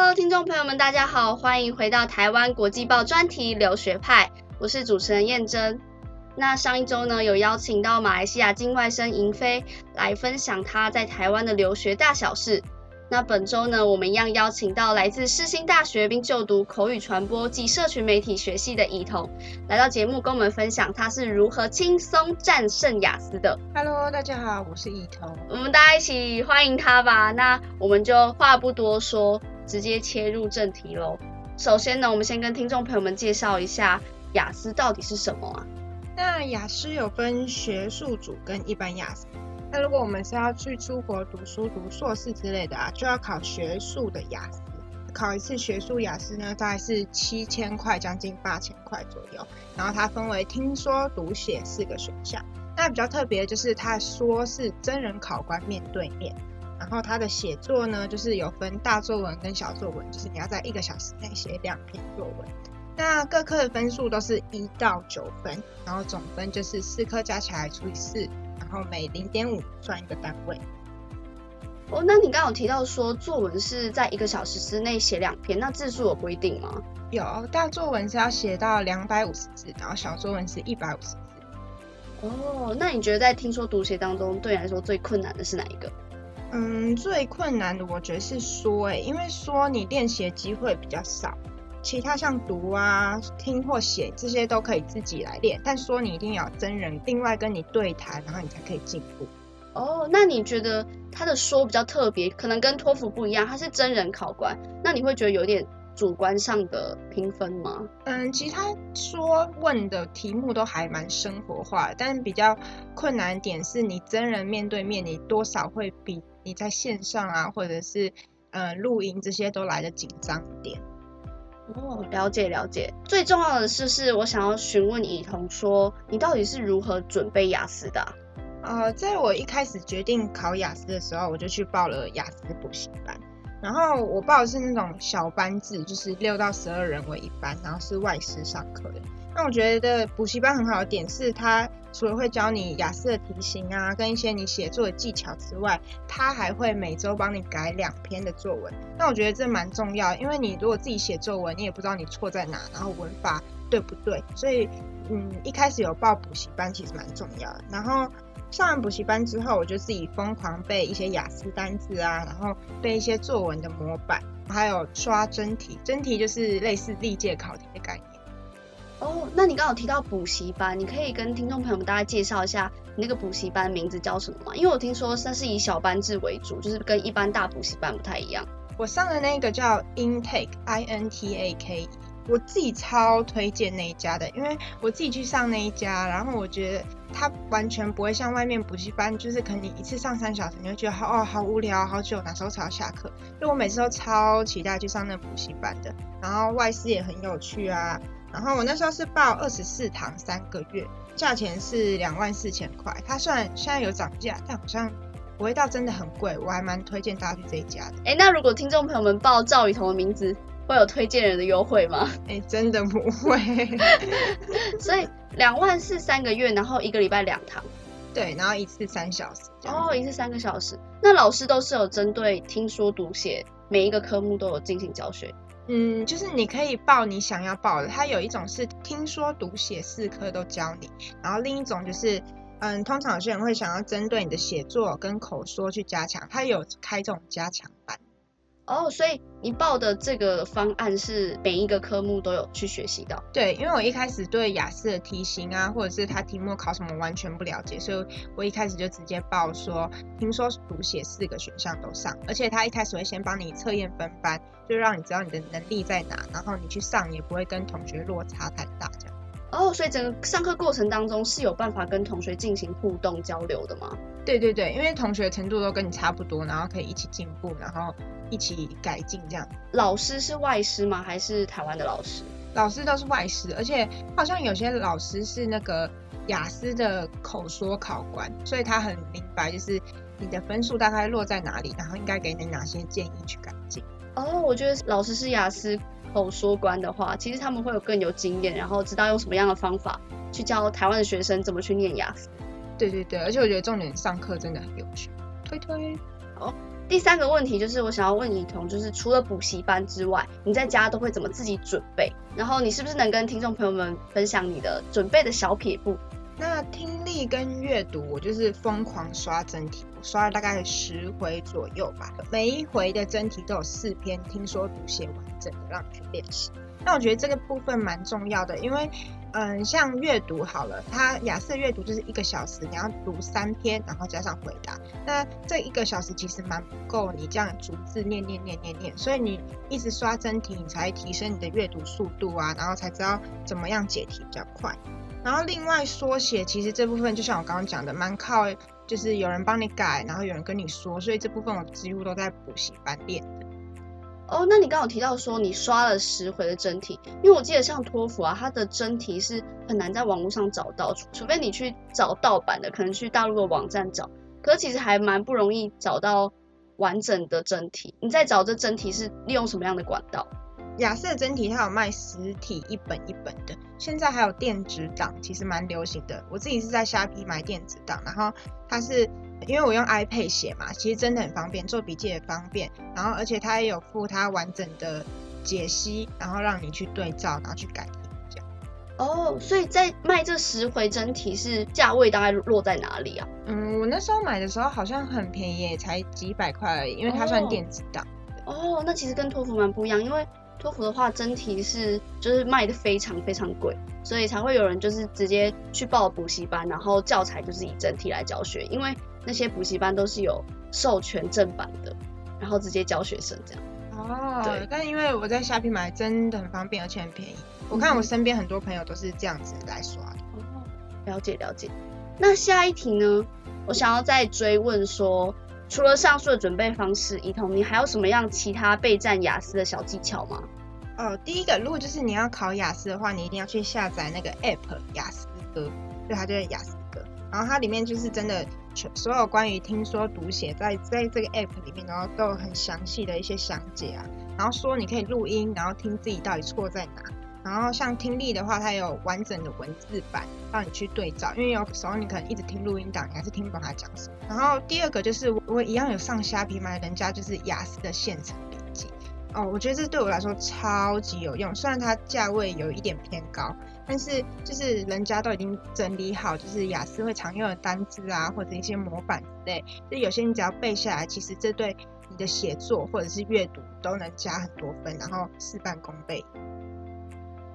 Hello，听众朋友们，大家好，欢迎回到台湾国际报专题留学派，我是主持人燕珍。那上一周呢，有邀请到马来西亚境外生银飞来分享他在台湾的留学大小事。那本周呢，我们一样邀请到来自世新大学并就读口语传播及社群媒体学系的怡彤，来到节目跟我们分享他是如何轻松战胜雅思的。Hello，大家好，我是怡彤。我们大家一起欢迎他吧。那我们就话不多说，直接切入正题喽。首先呢，我们先跟听众朋友们介绍一下雅思到底是什么啊？那雅思有分学术组跟一般雅思。那如果我们是要去出国读书、读硕士之类的啊，就要考学术的雅思。考一次学术雅思呢，大概是七千块，将近八千块左右。然后它分为听说、读写四个选项。那比较特别的就是它说是真人考官面对面，然后他的写作呢，就是有分大作文跟小作文，就是你要在一个小时内写两篇作文。那各科的分数都是一到九分，然后总分就是四科加起来除以四。然后每零点五算一个单位。哦，那你刚刚有提到说作文是在一个小时之内写两篇，那字数有规定吗？有，大作文是要写到两百五十字，然后小作文是一百五十字。哦，那你觉得在听说读写当中，对你来说最困难的是哪一个？嗯，最困难的我觉得是说，哎，因为说你练习的机会比较少。其他像读啊、听或写这些都可以自己来练，但说你一定要真人另外跟你对谈，然后你才可以进步。哦，那你觉得他的说比较特别，可能跟托福不一样，他是真人考官，那你会觉得有点主观上的评分吗？嗯，其他说问的题目都还蛮生活化，但比较困难点是你真人面对面，你多少会比你在线上啊，或者是呃录音这些都来的紧张一点。哦，了解了解。最重要的是，是我想要询问以彤说，你到底是如何准备雅思的？呃，在我一开始决定考雅思的时候，我就去报了雅思补习班。然后我报的是那种小班制，就是六到十二人为一班，然后是外师上课的。那我觉得补习班很好的点是，它除了会教你雅思的题型啊，跟一些你写作的技巧之外，它还会每周帮你改两篇的作文。那我觉得这蛮重要，因为你如果自己写作文，你也不知道你错在哪，然后文法对不对。所以，嗯，一开始有报补习班其实蛮重要的。然后上完补习班之后，我就自己疯狂背一些雅思单字啊，然后背一些作文的模板，还有刷真题。真题就是类似历届考题的感。哦，那你刚好提到补习班，你可以跟听众朋友们大概介绍一下你那个补习班名字叫什么吗？因为我听说它是以小班制为主，就是跟一般大补习班不太一样。我上的那个叫 Intake，I N T A K 我自己超推荐那一家的，因为我自己去上那一家，然后我觉得它完全不会像外面补习班，就是可能你一次上三小时，你会觉得好哦好无聊，好久，哪时候才要下课？就我每次都超期待去上那补习班的，然后外师也很有趣啊。然后我那时候是报二十四堂三个月，价钱是两万四千块。它虽然现在有涨价，但好像不会到真的很贵。我还蛮推荐大家去这一家的。哎，那如果听众朋友们报赵雨桐的名字，会有推荐人的优惠吗？哎，真的不会。所以两万四三个月，然后一个礼拜两堂。对，然后一次三小时。哦，一次三个小时。那老师都是有针对听说读写每一个科目都有进行教学。嗯，就是你可以报你想要报的。它有一种是听说读写四科都教你，然后另一种就是，嗯，通常有些人会想要针对你的写作跟口说去加强，它有开这种加强班。哦，所以你报的这个方案是每一个科目都有去学习到？对，因为我一开始对雅思的题型啊，或者是它题目考什么完全不了解，所以我一开始就直接报说，听说读写四个选项都上，而且他一开始会先帮你测验分班，就让你知道你的能力在哪，然后你去上也不会跟同学落差太大这样。哦，所以整个上课过程当中是有办法跟同学进行互动交流的吗？对对对，因为同学程度都跟你差不多，然后可以一起进步，然后一起改进这样。老师是外师吗？还是台湾的老师？老师都是外师，而且好像有些老师是那个雅思的口说考官，所以他很明白，就是你的分数大概落在哪里，然后应该给你哪些建议去改进。哦，我觉得老师是雅思。口说官的话，其实他们会有更有经验，然后知道用什么样的方法去教台湾的学生怎么去念雅思。对对对，而且我觉得重点上课真的很有趣。推推。好，第三个问题就是我想要问怡彤，就是除了补习班之外，你在家都会怎么自己准备？然后你是不是能跟听众朋友们分享你的准备的小撇步？那听力跟阅读，我就是疯狂刷真题，我刷了大概十回左右吧。每一回的真题都有四篇听说读写完整的，让你去练习。那我觉得这个部分蛮重要的，因为，嗯，像阅读好了，它雅思阅读就是一个小时，你要读三篇，然后加上回答。那这一个小时其实蛮不够，你这样逐字念念念念念，所以你一直刷真题，你才提升你的阅读速度啊，然后才知道怎么样解题比较快。然后另外缩写，其实这部分就像我刚刚讲的，蛮靠就是有人帮你改，然后有人跟你说，所以这部分我几乎都在补习班练。哦，那你刚好提到说你刷了十回的真题，因为我记得像托福啊，它的真题是很难在网络上找到，除非你去找盗版的，可能去大陆的网站找，可是其实还蛮不容易找到完整的真题。你在找这真题是利用什么样的管道？雅思的真题它有卖实体一本一本的，现在还有电子档，其实蛮流行的。我自己是在虾皮买电子档，然后它是因为我用 iPad 写嘛，其实真的很方便，做笔记也方便。然后而且它也有附它完整的解析，然后让你去对照，然后去改题这样。哦，所以在卖这十回真题是价位大概落在哪里啊？嗯，我那时候买的时候好像很便宜，才几百块而已，因为它算电子档。哦，那其实跟托福蛮不一样，因为。托福的话，真题是就是卖的非常非常贵，所以才会有人就是直接去报补习班，然后教材就是以真题来教学，因为那些补习班都是有授权正版的，然后直接教学生这样。哦，对。但因为我在虾皮买真的很方便，而且很便宜。我看我身边很多朋友都是这样子来刷的。哦，了解了解。那下一题呢？我想要再追问说。除了上述的准备方式，一彤，你还有什么样其他备战雅思的小技巧吗？哦，第一个，如果就是你要考雅思的话，你一定要去下载那个 app 雅思歌，就它就是雅思哥，然后它里面就是真的全所有关于听说读写在在这个 app 里面，然后都有很详细的一些详解啊，然后说你可以录音，然后听自己到底错在哪。然后像听力的话，它有完整的文字版让你去对照，因为有时候你可能一直听录音档，你还是听不懂他讲什么。然后第二个就是我一样有上虾皮买人家就是雅思的现成笔哦，我觉得这对我来说超级有用。虽然它价位有一点偏高，但是就是人家都已经整理好，就是雅思会常用的单字啊，或者一些模板之类，就有些你只要背下来，其实这对你的写作或者是阅读都能加很多分，然后事半功倍。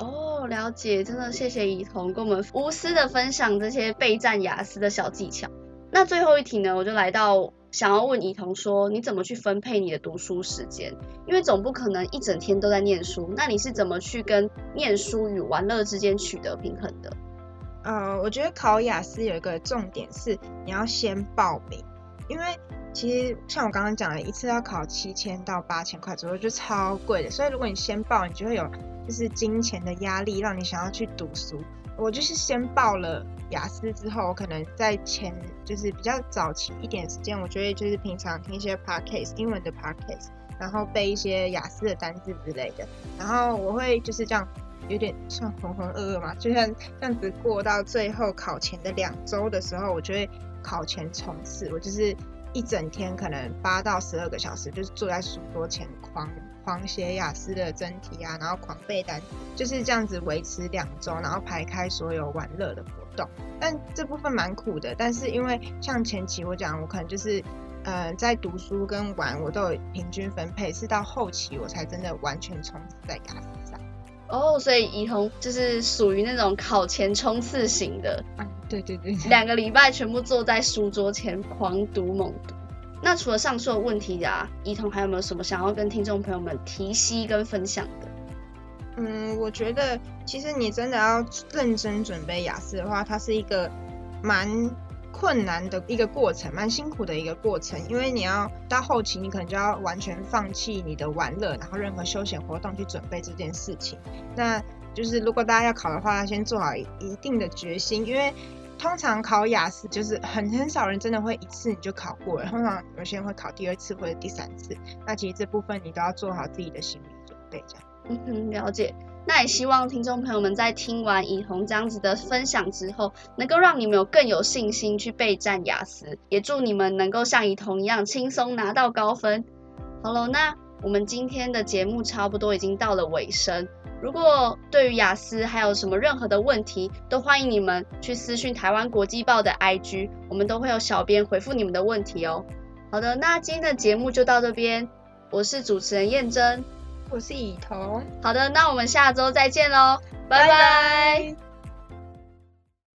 哦，了解，真的谢谢怡彤跟我们无私的分享这些备战雅思的小技巧。那最后一题呢，我就来到想要问怡彤说，你怎么去分配你的读书时间？因为总不可能一整天都在念书，那你是怎么去跟念书与玩乐之间取得平衡的？呃，我觉得考雅思有一个重点是你要先报名，因为其实像我刚刚讲的，一次要考七千到八千块左右，就超贵的。所以如果你先报，你就会有。就是金钱的压力让你想要去读书。我就是先报了雅思之后，可能在前就是比较早期一点时间，我觉得就是平常听一些 podcast 英文的 podcast，然后背一些雅思的单字之类的。然后我会就是这样，有点像浑浑噩噩嘛，就像这样子过到最后考前的两周的时候，我就会考前冲刺。我就是一整天可能八到十二个小时，就是坐在书桌前狂。狂写雅思的真题啊，然后狂背单，就是这样子维持两周，然后排开所有玩乐的活动。但这部分蛮苦的，但是因为像前期我讲，我可能就是呃在读书跟玩我都有平均分配，是到后期我才真的完全冲刺在雅思上。哦，所以怡彤就是属于那种考前冲刺型的。啊，对对对，两个礼拜全部坐在书桌前狂读猛读。那除了上述的问题啊，怡彤还有没有什么想要跟听众朋友们提息跟分享的？嗯，我觉得其实你真的要认真准备雅思的话，它是一个蛮困难的一个过程，蛮辛苦的一个过程，因为你要到后期，你可能就要完全放弃你的玩乐，然后任何休闲活动去准备这件事情。那就是如果大家要考的话，要先做好一定的决心，因为。通常考雅思就是很很少人真的会一次你就考过了，通常有些人会考第二次或者第三次。那其实这部分你都要做好自己的心理准备，这样。嗯哼，了解。那也希望听众朋友们在听完以彤这样子的分享之后，能够让你们有更有信心去备战雅思，也祝你们能够像以彤一样轻松拿到高分。好了，那我们今天的节目差不多已经到了尾声。如果对于雅思还有什么任何的问题，都欢迎你们去私讯台湾国际报的 IG，我们都会有小编回复你们的问题哦。好的，那今天的节目就到这边，我是主持人燕珍，我是以彤，好的，那我们下周再见喽，拜拜。